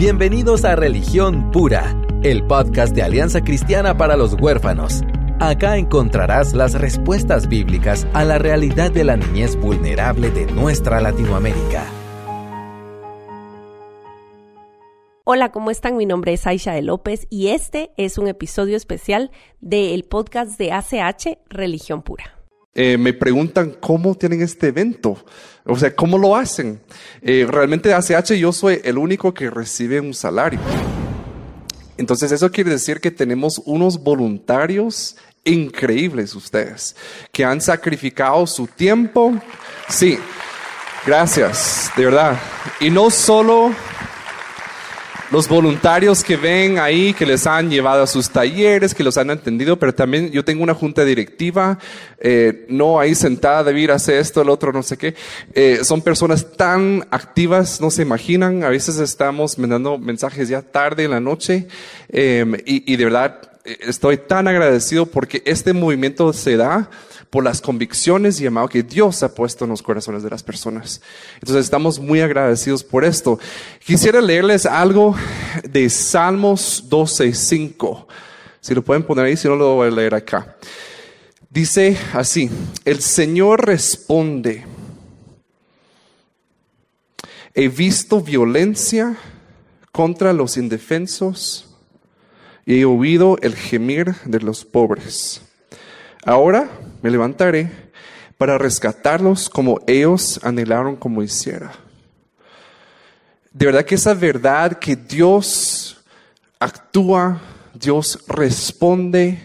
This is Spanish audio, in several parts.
Bienvenidos a Religión Pura, el podcast de Alianza Cristiana para los Huérfanos. Acá encontrarás las respuestas bíblicas a la realidad de la niñez vulnerable de nuestra Latinoamérica. Hola, ¿cómo están? Mi nombre es Aisha de López y este es un episodio especial del podcast de ACH Religión Pura. Eh, me preguntan cómo tienen este evento, o sea, cómo lo hacen. Eh, realmente ACH yo soy el único que recibe un salario. Entonces eso quiere decir que tenemos unos voluntarios increíbles ustedes, que han sacrificado su tiempo. Sí, gracias, de verdad. Y no solo los voluntarios que ven ahí, que les han llevado a sus talleres, que los han entendido, pero también yo tengo una junta directiva, eh, no ahí sentada, a hacer esto, el otro, no sé qué. Eh, son personas tan activas, no se imaginan. A veces estamos mandando mensajes ya tarde en la noche em, y, y de verdad eh, estoy tan agradecido porque este movimiento se da por las convicciones y llamado que Dios ha puesto en los corazones de las personas. Entonces estamos muy agradecidos por esto. Quisiera leerles algo de Salmos 12.5. Si lo pueden poner ahí, si no lo voy a leer acá. Dice así, el Señor responde, he visto violencia contra los indefensos y he oído el gemir de los pobres. Ahora me levantaré para rescatarlos como ellos anhelaron como hiciera. De verdad que esa verdad que Dios actúa, Dios responde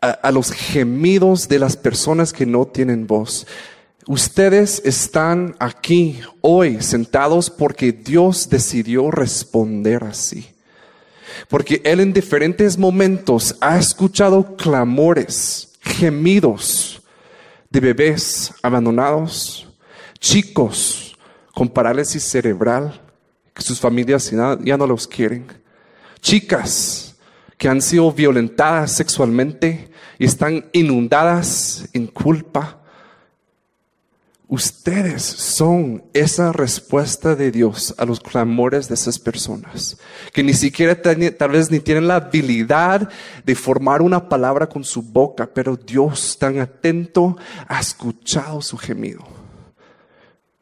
a, a, los gemidos de las personas que no tienen voz. Ustedes están aquí hoy sentados porque Dios decidió responder así. Porque Él en diferentes momentos ha escuchado clamores gemidos de bebés abandonados, chicos con parálisis cerebral, que sus familias ya no los quieren, chicas que han sido violentadas sexualmente y están inundadas en culpa, Ustedes son esa respuesta de Dios a los clamores de esas personas, que ni siquiera tal vez ni tienen la habilidad de formar una palabra con su boca, pero Dios tan atento ha escuchado su gemido.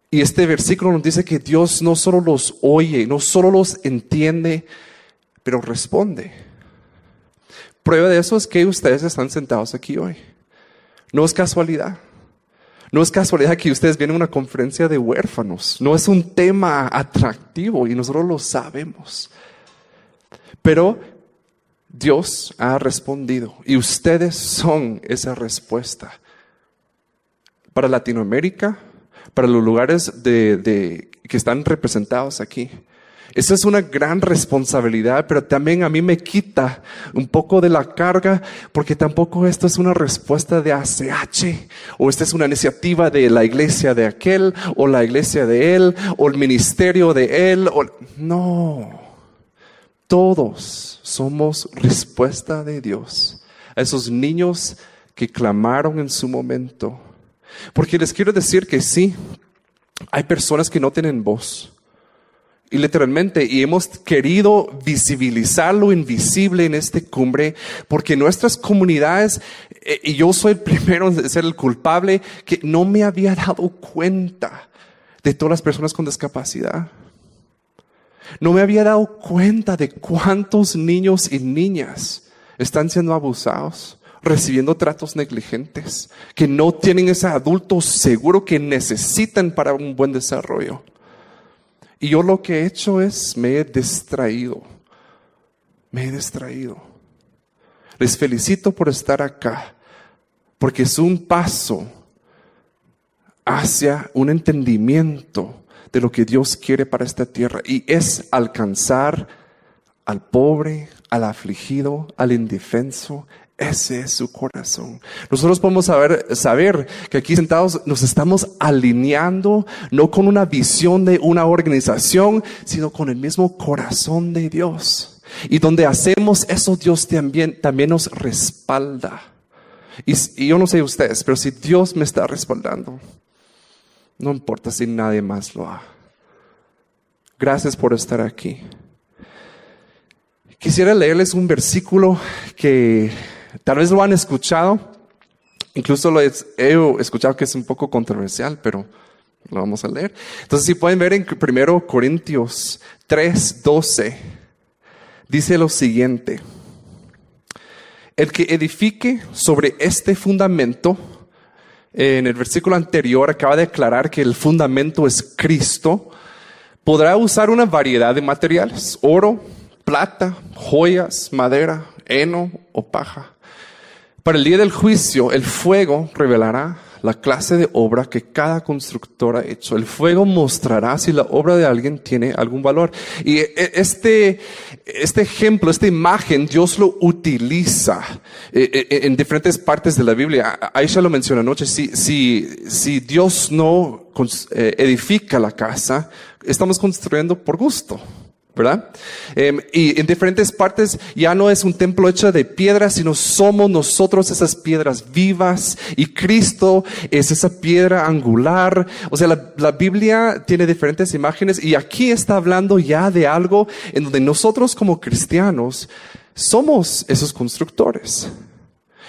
Y este versículo nos dice que Dios no solo los oye, no solo los entiende, pero responde. Prueba de eso es que ustedes están sentados aquí hoy. No es casualidad. No es casualidad que ustedes vienen a una conferencia de huérfanos. No es un tema atractivo y nosotros lo sabemos. Pero Dios ha respondido y ustedes son esa respuesta. Para Latinoamérica, para los lugares de, que están representados aquí. Esa es una gran responsabilidad, pero también a mí me quita un poco de la carga porque tampoco esto es una respuesta de ACH o esta es una iniciativa de la iglesia de aquel o la iglesia de él o el ministerio de él. O... No, todos somos respuesta de Dios a esos niños que clamaron en su momento. Porque les quiero decir que sí, hay personas que no tienen voz. Y literalmente, y hemos querido visibilizar lo invisible en este cumbre, porque nuestras comunidades, eh, y yo soy el primero en ser el culpable, que no me había dado cuenta de todas las personas con discapacidad. No me había dado cuenta de cuántos niños y niñas están siendo abusados, recibiendo tratos negligentes, que no tienen ese adulto seguro que necesitan para un buen desarrollo. Y yo lo que he hecho es, me he distraído. Me he distraído. Les felicito por estar acá, porque es un paso hacia un entendimiento de lo que Dios quiere para esta tierra y es alcanzar al pobre, al afligido, al indefenso, ese es su corazón. Nosotros podemos saber, que aquí sentados nos estamos alineando no con una visión de una organización, sino con el mismo corazón de Dios. Y donde hacemos eso, Dios también, también nos respalda. Y yo no sé ustedes, pero si Dios me está respaldando, no importa si nadie más lo ha. Gracias por estar aquí. Quisiera leerles un versículo que tal vez lo han escuchado, incluso lo he escuchado que es un poco controversial, pero lo vamos a leer. Entonces, si pueden ver en 1 Corintios 3, 12, dice lo siguiente. El que edifique sobre este fundamento, en el versículo anterior acaba de declarar que el fundamento es Cristo, podrá usar una variedad de materiales, oro, plata, joyas, madera, heno o paja. Para el día del juicio, el fuego revelará la clase de obra que cada constructor ha hecho. El fuego mostrará si la obra de alguien tiene algún valor. Y e, este, este ejemplo, esta imagen, Dios lo utiliza eh, eh, en diferentes partes de la Biblia. Aisha lo menciona anoche. Si, si, si Dios no eh, edifica la casa, estamos construyendo por gusto. ¿Verdad? Em, y en diferentes partes ya no es un templo hecho de piedra, sino somos nosotros esas piedras vivas y Cristo es esa piedra angular. O sea, la, la Biblia tiene diferentes imágenes y aquí está hablando ya de algo en donde nosotros como cristianos somos esos constructores.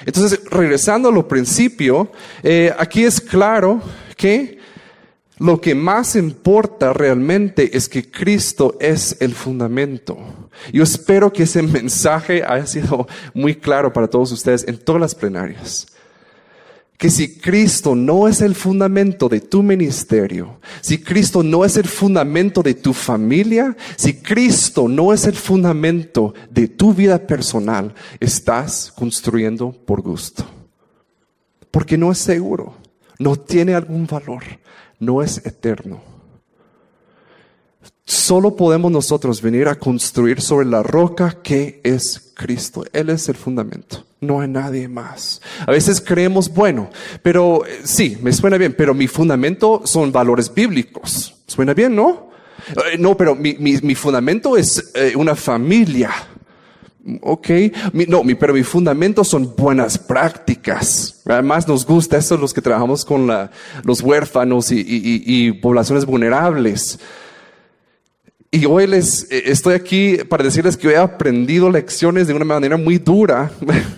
Entonces, regresando a lo principio, eh, aquí es claro que lo que más importa realmente es que Cristo es el fundamento. Yo espero que ese mensaje haya sido muy claro para todos ustedes en todas las plenarias. Que si Cristo no es el fundamento de tu ministerio, si Cristo no es el fundamento de tu familia, si Cristo no es el fundamento de tu vida personal, estás construyendo por gusto. Porque no es seguro, no tiene algún valor no es eterno. Solo podemos nosotros venir a construir sobre la roca que es Cristo. Él es el fundamento. No hay nadie más. A veces creemos, bueno, pero eh, sí, me suena bien, pero mi fundamento son valores bíblicos. Suena bien, ¿no? Eh, no, pero mi, mi, fundamento es eh, una familia. Ok, no, mi, pero mi fundamento son buenas prácticas. Además nos gusta eso los que trabajamos con los huérfanos y, y, poblaciones vulnerables. Y hoy les eh, estoy aquí para decirles que he aprendido lecciones de una manera muy dura,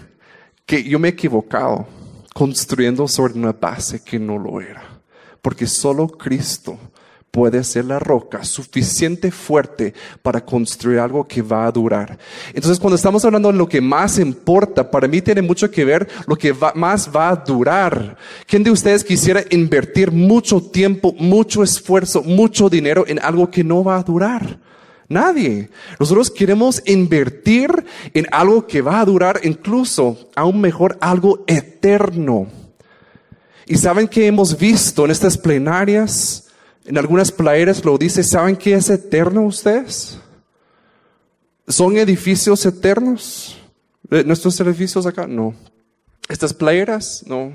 que yo me he equivocado construyendo sobre una base que no lo era. Porque solo Cristo puede ser la roca suficiente fuerte para construir algo que va a durar. Entonces, cuando estamos hablando de lo que más importa, para mí tiene mucho que ver lo que más va a durar. ¿Quién de ustedes quisiera invertir mucho tiempo, mucho esfuerzo, mucho dinero en algo que no va a durar? Nadie. Nosotros queremos invertir en algo que va a durar, incluso aún mejor, algo eterno. Y saben que hemos visto en estas plenarias, en algunas playeras lo dice, ¿saben qué es eterno ustedes? ¿Son edificios eternos? ¿Nuestros edificios acá? No. ¿Estas playeras? No.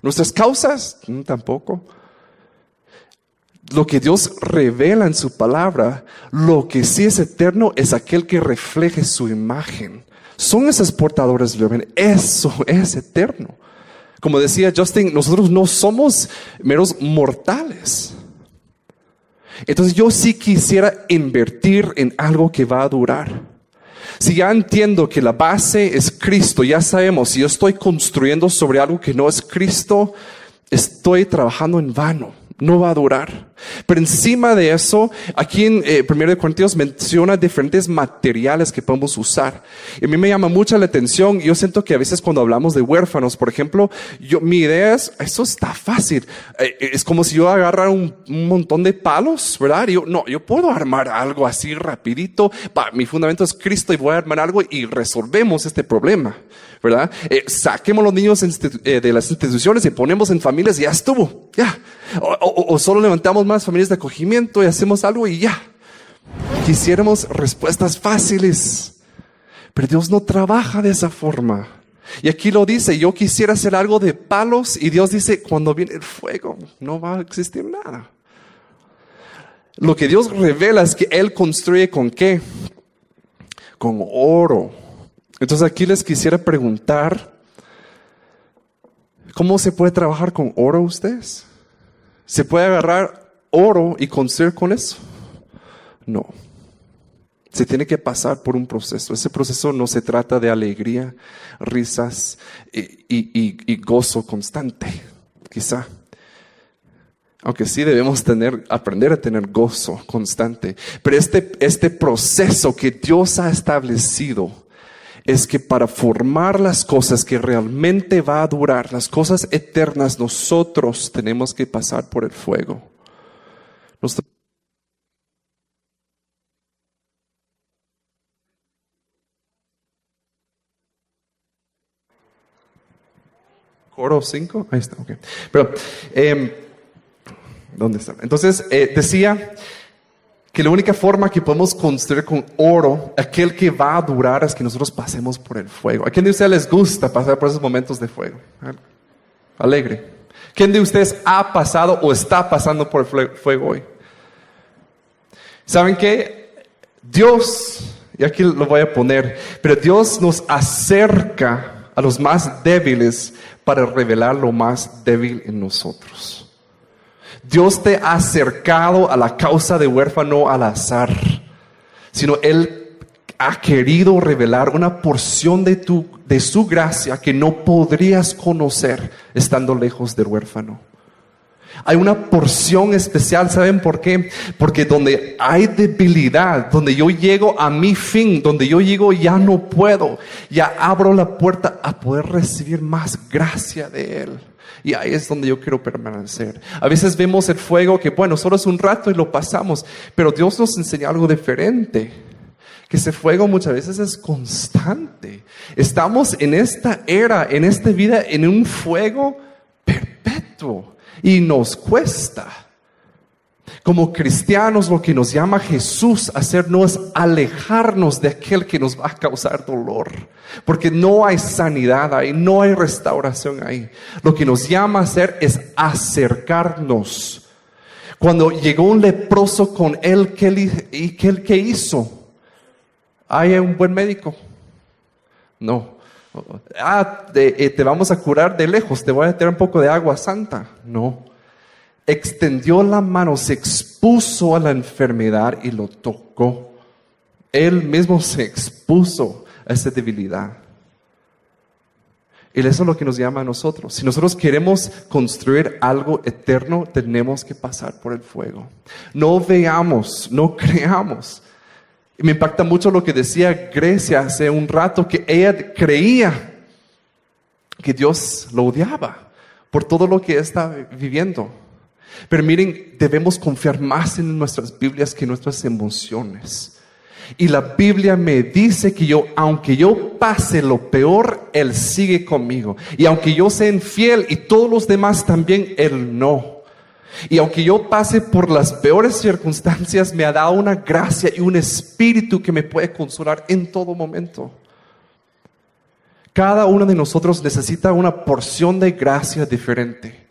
¿Nuestras causas? Mm, tampoco. Lo que Dios revela en su palabra, lo que sí es eterno es aquel que refleje su imagen. Son esos portadores de Eso es eterno. Como decía Justin, nosotros no somos meros mortales. Entonces yo sí quisiera invertir en algo que va a durar. Si ya entiendo que la base es Cristo, ya sabemos, si yo estoy construyendo sobre algo que no es Cristo, estoy trabajando en vano no va a durar. Pero encima de eso, aquí en eh, 1 Corintios menciona diferentes materiales que podemos usar. Y a mí me llama mucha la atención. Yo siento que a veces cuando hablamos de huérfanos, por ejemplo, yo, mi idea es, eso está fácil. Eh, es como si yo agarrara un, montón de palos, ¿verdad? Y yo, no, yo puedo armar algo así rapidito. mi fundamento es Cristo y voy a armar algo y resolvemos este problema. ¿verdad? Eh, saquemos los niños eh, de las instituciones y ponemos en familias y ya estuvo, ya. O, solo levantamos más familias de acogimiento y hacemos algo y ya. Quisiéramos respuestas fáciles, pero Dios no trabaja de esa forma. Y aquí lo dice, yo quisiera hacer algo de palos y Dios dice, cuando viene el fuego no va a existir nada. Lo que Dios revela es que Él construye con qué? Con oro entonces aquí les quisiera preguntar, ¿cómo se puede trabajar con oro ustedes? ¿Se puede agarrar oro y con eso? No. Se tiene que pasar por un proceso. Ese proceso no se trata de alegría, risas y, gozo constante, quizá. Aunque sí debemos tener, aprender a tener gozo constante. Pero este, este proceso que Dios ha establecido es que para formar las cosas que realmente va a durar, las cosas eternas, nosotros tenemos que pasar por el fuego. Coro 5, ahí está, ok. Pero, em, ¿dónde está? Entonces, eh, decía que la única forma que podemos construir con oro, aquel que va a durar, es que nosotros pasemos por el fuego. ¿A quién de ustedes les gusta pasar por esos momentos de fuego? Alegre. ¿Quién de ustedes ha pasado o está pasando por el fuego hoy? ¿Saben qué? Dios, y aquí lo voy a poner, pero Dios nos acerca a los más débiles para revelar lo más débil en nosotros. Dios te ha acercado a la causa de huérfano al azar, sino Él ha querido revelar una porción de, tu, de su gracia que no podrías conocer estando lejos del huérfano. Hay una porción especial, ¿saben por qué? Porque donde hay debilidad, donde yo llego a mi fin, donde yo llego ya no puedo, ya abro la puerta a poder recibir más gracia de Él. Y ahí es donde yo quiero permanecer. A veces vemos el fuego que, bueno, solo es un rato y lo pasamos, pero Dios nos enseña algo diferente. Que ese fuego muchas veces es constante. Estamos en esta era, en esta vida, en un fuego perpetuo y nos cuesta. Como cristianos lo que nos llama Jesús a hacer no es alejarnos de aquel que nos va a causar dolor, porque no hay sanidad ahí, no hay restauración ahí. Lo que nos llama a hacer es acercarnos. Cuando llegó un leproso con él, ¿qué, qué hizo? ¿Hay un buen médico? No. Ah, te, eh, te vamos a curar de lejos, te voy a tirar un poco de agua santa. No. Extendió la mano, se expuso a la enfermedad y lo tocó. Él mismo se expuso a esa debilidad. Y eso es lo que nos llama a nosotros. Si nosotros queremos construir algo eterno, tenemos que pasar por el fuego. No veamos, no creamos me impacta mucho lo que decía Grecia hace un rato, que ella creía que Dios lo odiaba por todo lo que está viviendo. Pero miren, debemos confiar más en nuestras Biblias que en nuestras emociones. Y la Biblia me dice que yo, aunque yo pase lo peor, Él sigue conmigo. Y aunque yo sea infiel y todos los demás también, Él no. Y aunque yo pase por las peores circunstancias, me ha dado una gracia y un espíritu que me puede consolar en todo momento. Cada uno de nosotros necesita una porción de gracia diferente.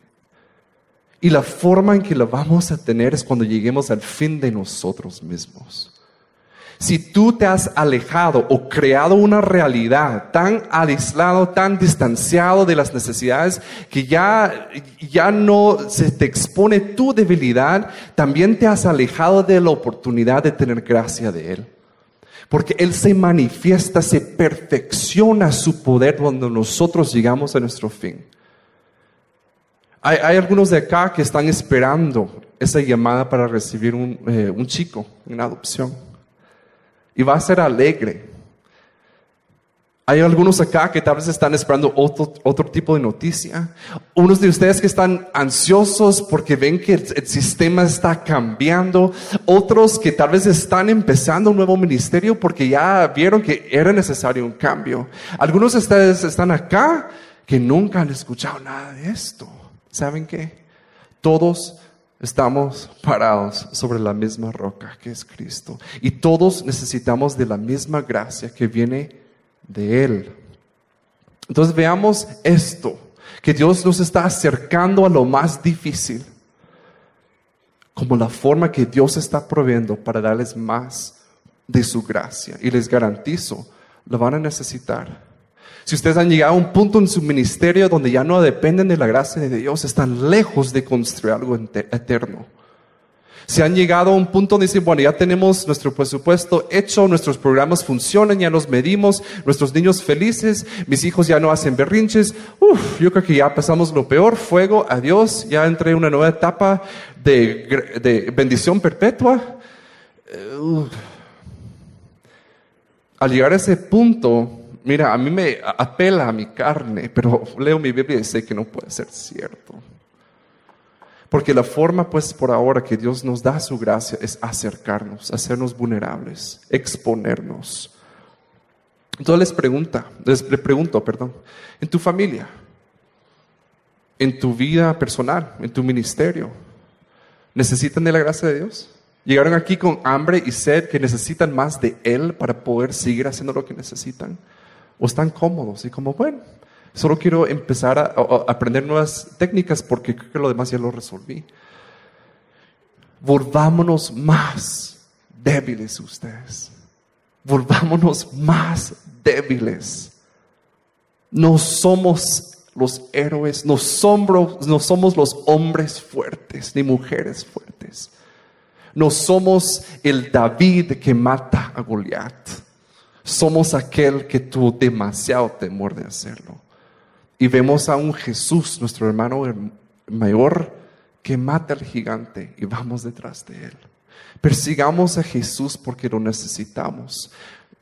Y la forma en que la vamos a tener es cuando lleguemos al fin de nosotros mismos. Si tú te has alejado o creado una realidad tan aislado, tan distanciado de las necesidades que ya, ya no se te expone tu debilidad, también te has alejado de la oportunidad de tener gracia de Él. Porque Él se manifiesta, se perfecciona su poder cuando nosotros llegamos a nuestro fin. Hay, algunos de acá que están esperando esa llamada para recibir un, eh, un chico, una adopción y va a ser alegre. Hay algunos acá que tal vez están esperando otro, otro tipo de noticia. Unos de ustedes que están ansiosos porque ven que el, sistema está cambiando. Otros que tal vez están empezando un nuevo ministerio porque ya vieron que era necesario un cambio. Algunos de ustedes están acá que nunca han escuchado nada de esto. ¿Saben qué? Todos Estamos parados sobre la misma roca que es Cristo. Y todos necesitamos de la misma gracia que viene de Él. Entonces veamos esto, que Dios nos está acercando a lo más difícil, como la forma que Dios está proveyendo para darles más de su gracia. Y les garantizo, lo van a necesitar. Si ustedes han llegado a un punto en su ministerio donde ya no dependen de la gracia de Dios, están lejos de construir algo eterno. Si han llegado a un punto donde dicen, bueno, ya tenemos nuestro presupuesto hecho, nuestros programas funcionan, ya los medimos, nuestros niños felices, mis hijos ya no hacen berrinches, Uf, yo creo que ya pasamos lo peor, fuego, adiós, ya entré en una nueva etapa de, de bendición perpetua. Uh, al llegar a ese punto, mira, a mí me apela a mi carne, pero leo mi Biblia y sé que no puede ser cierto. Porque la forma, pues, por ahora que Dios nos da su gracia es acercarnos, hacernos vulnerables, exponernos. Entonces les pregunta, pregunto, perdón, en tu familia, en tu vida personal, en tu ministerio, ¿necesitan de la gracia de Dios? ¿Llegaron aquí con hambre y sed que necesitan más de Él para poder seguir haciendo lo que necesitan? ¿O están cómodos y como, bueno, Solo quiero empezar a, aprender nuevas técnicas porque creo que lo demás ya lo resolví. Volvámonos más débiles ustedes. Volvámonos más débiles. No somos los héroes, no somos, no somos los hombres fuertes ni mujeres fuertes. No somos el David que mata a Goliat. Somos aquel que tuvo demasiado temor de hacerlo. Y vemos a un Jesús, nuestro hermano mayor, que mata al gigante y vamos detrás de él. Persigamos a Jesús porque lo necesitamos.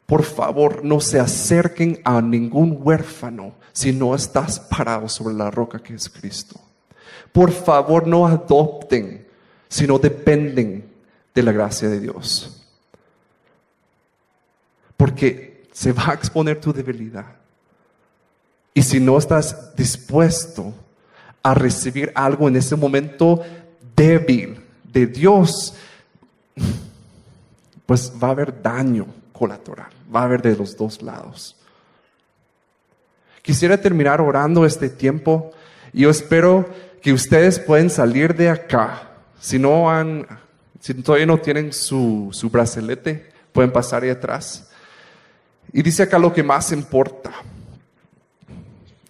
Por favor, no se acerquen a ningún huérfano si no estás parado sobre la roca que es Cristo. Por favor, no adopten si no dependen de la gracia de Dios. Porque se va a exponer tu debilidad. Y si no estás dispuesto a recibir algo en ese momento débil de Dios, pues va a haber daño colateral, va a haber de los dos lados. Quisiera terminar orando este tiempo y yo espero que ustedes pueden salir de acá. Si no han, si todavía no tienen su, su bracelete, pueden pasar ahí atrás. Y dice acá lo que más importa.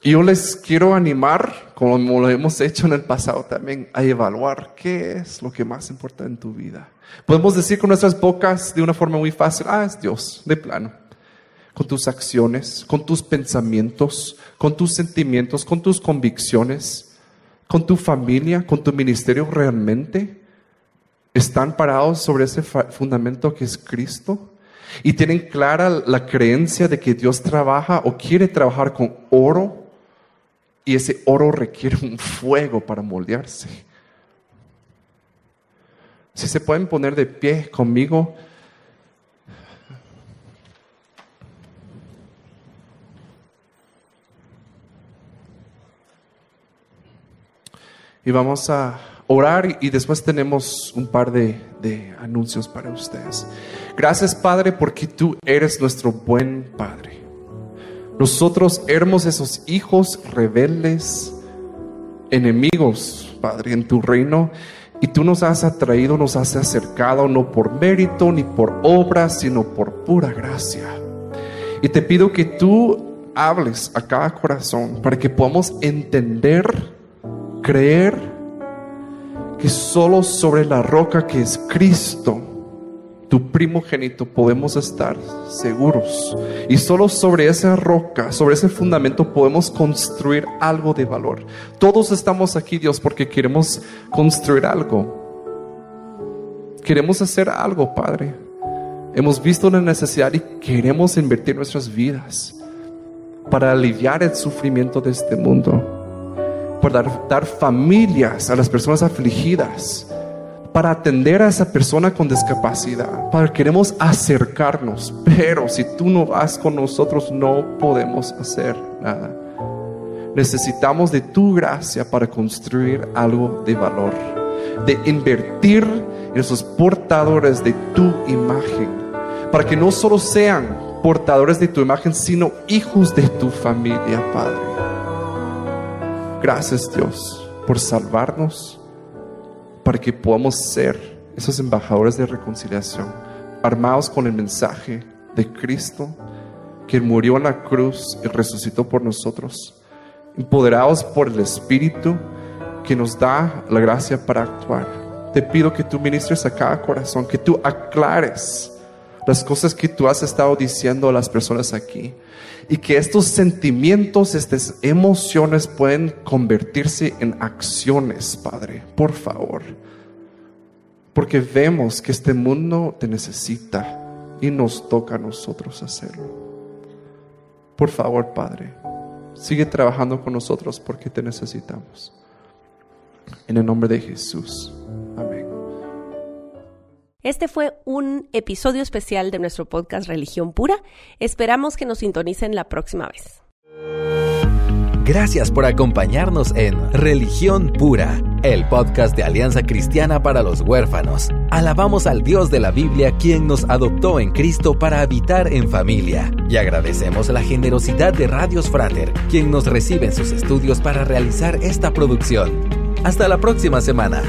Y yo les quiero animar, como lo hemos hecho en el pasado también, a evaluar qué es lo que más importa en tu vida. Podemos decir con nuestras bocas de una forma muy fácil, ah, es Dios, de plano. Con tus acciones, con tus pensamientos, con tus sentimientos, con tus convicciones, con tu familia, con tu ministerio realmente, están parados sobre ese fundamento que es Cristo y tienen clara la creencia de que Dios trabaja o quiere trabajar con oro y ese oro requiere un fuego para moldearse. Si se pueden poner de pie conmigo. Y vamos a orar y después tenemos un par de, anuncios para ustedes. Gracias Padre porque tú eres nuestro buen Padre. Nosotros éramos esos hijos rebeldes, enemigos, Padre, en tu reino. Y tú nos has atraído, nos has acercado, no por mérito ni por obra, sino por pura gracia. Y te pido que tú hables a cada corazón para que podamos entender, creer que solo sobre la roca que es Cristo, tu primogénito, podemos estar seguros. Y solo sobre esa roca, sobre ese fundamento, podemos construir algo de valor. Todos estamos aquí, Dios, porque queremos construir algo. Queremos hacer algo, Padre. Hemos visto la necesidad y queremos invertir nuestras vidas para aliviar el sufrimiento de este mundo, para dar, dar familias a las personas afligidas para atender a esa persona con discapacidad. Para queremos acercarnos, pero si tú no vas con nosotros no podemos hacer nada. Necesitamos de tu gracia para construir algo de valor, de invertir en esos portadores de tu imagen, para que no solo sean portadores de tu imagen, sino hijos de tu familia, Padre. Gracias Dios por salvarnos para que podamos ser esos embajadores de reconciliación, armados con el mensaje de Cristo, que murió en la cruz y resucitó por nosotros, empoderados por el Espíritu que nos da la gracia para actuar. Te pido que tú ministres a cada corazón, que tú aclares las cosas que tú has estado diciendo a las personas aquí. Y que estos sentimientos, estas emociones pueden convertirse en acciones, Padre. Por favor. Porque vemos que este mundo te necesita y nos toca a nosotros hacerlo. Por favor, Padre, sigue trabajando con nosotros porque te necesitamos. En el nombre de Jesús. Este fue un episodio especial de nuestro podcast Religión Pura. Esperamos que nos sintonicen la próxima vez. Gracias por acompañarnos en Religión Pura, el podcast de Alianza Cristiana para los Huérfanos. Alabamos al Dios de la Biblia quien nos adoptó en Cristo para habitar en familia. Y agradecemos la generosidad de Radios Frater, quien nos recibe en sus estudios para realizar esta producción. Hasta la próxima semana.